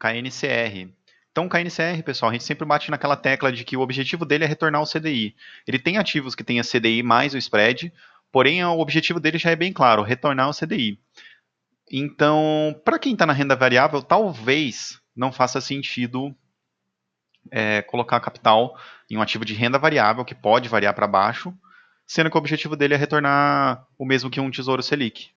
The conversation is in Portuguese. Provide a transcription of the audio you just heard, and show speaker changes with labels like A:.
A: KNCR. Então, o KNCR, pessoal, a gente sempre bate naquela tecla de que o objetivo dele é retornar o CDI. Ele tem ativos que têm a CDI mais o spread, porém o objetivo dele já é bem claro, retornar o CDI. Então, para quem está na renda variável, talvez não faça sentido é, colocar capital em um ativo de renda variável, que pode variar para baixo, sendo que o objetivo dele é retornar o mesmo que um tesouro Selic.